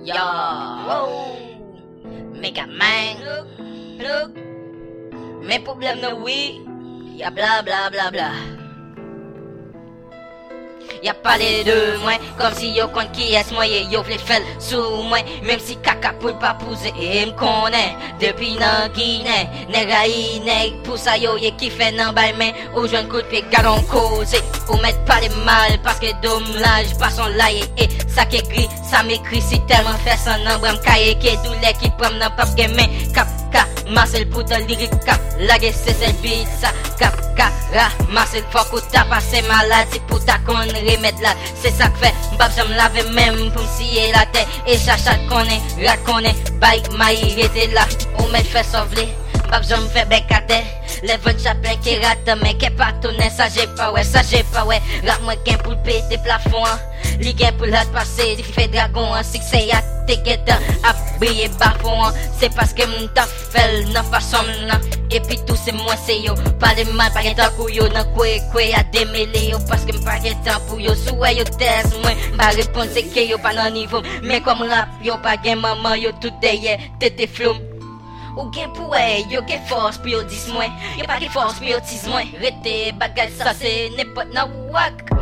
Yo, Mega Man, plug, problem nan oui, ya bla bla bla bla. Y'a parlé de moi comme si yo compte qui est moi yo vle fel sous moi. Même si caca pour pas pousser et me connaît. Depuis nan Guinée nègre nèg pour ça yo yé qui fait nan bay mais ou jeune coup de pied garon cause ou mettre pas les mal parce que dommage pas son laye sa ke gri, sa me kri Si telman fes an an bram Kaye ke doule ki pram nan pap gemen Kap ka, masel pou da lirik Kap lage se sel bit sa Kap ka, ra, masel fok ou ta Pase maladi pou ta kon remet la Se sa kfe, mbap jam lave men Pou msiye la te E chachat konen, rat konen Baik mayi rete la Ou men fes avle fait bec à terre les vents chapin qui rate qui pas tourner ça j'ai pas ouais ça j'ai pas ouais. Rap moi qu'un pour péter plafond li gen pou lat pase, di fe dragon an Sik se ya te get ap brye bafon Se paske m ta fel nan fason nan Epi tou se mwen se yo. Pale mal pa gen tan kou yo. Nan kwe kwe a demele yo. Paske m pa gen tan pou yo. Souwe yo tes mwen Ba repon se ke yo pa nan nivou Men kom rap yo pa gen maman yo Tout deye tete floum Ou gen pou e, yo gen fos pou yo dis mwen Yo pa gen fos pou yo tis mwen Rete bagay sa se nepot nan wak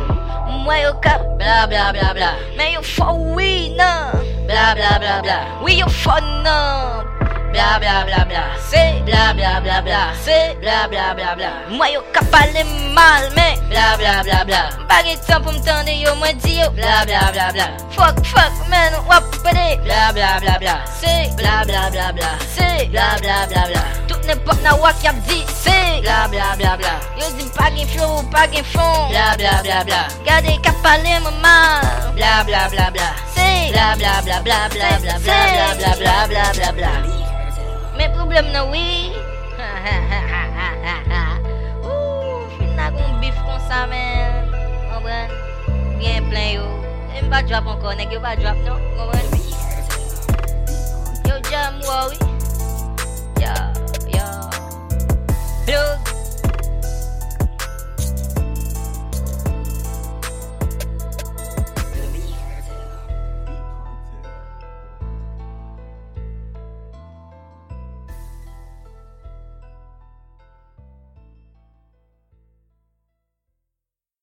Mwen yo ka bla bla bla bla Men yo fo oui nan Bla bla bla bla Oui yo fo nan Bla bla bla bla Se bla bla bla bla Se bla bla bla bla Mwen yo ka pale mal men Bla bla bla bla Mpa gen tan pou mtande yo mwen di yo Bla bla bla bla Fok fok men ou Se bla bla bla bla Se bla bla bla bla Tout ne pop nan wak yap di Se bla bla bla bla Yo zin pa gen flow ou pa gen fon Bla bla bla bla Gade kap pale mama Bla bla bla bla Se bla bla bla bla bla bla bla bla bla bla bla bla bla Men problem nan wii Ou fina kon bif kon sa men Mwen plen yo E mba drop ankon, nek yo ba drop nou Mwen Chloe.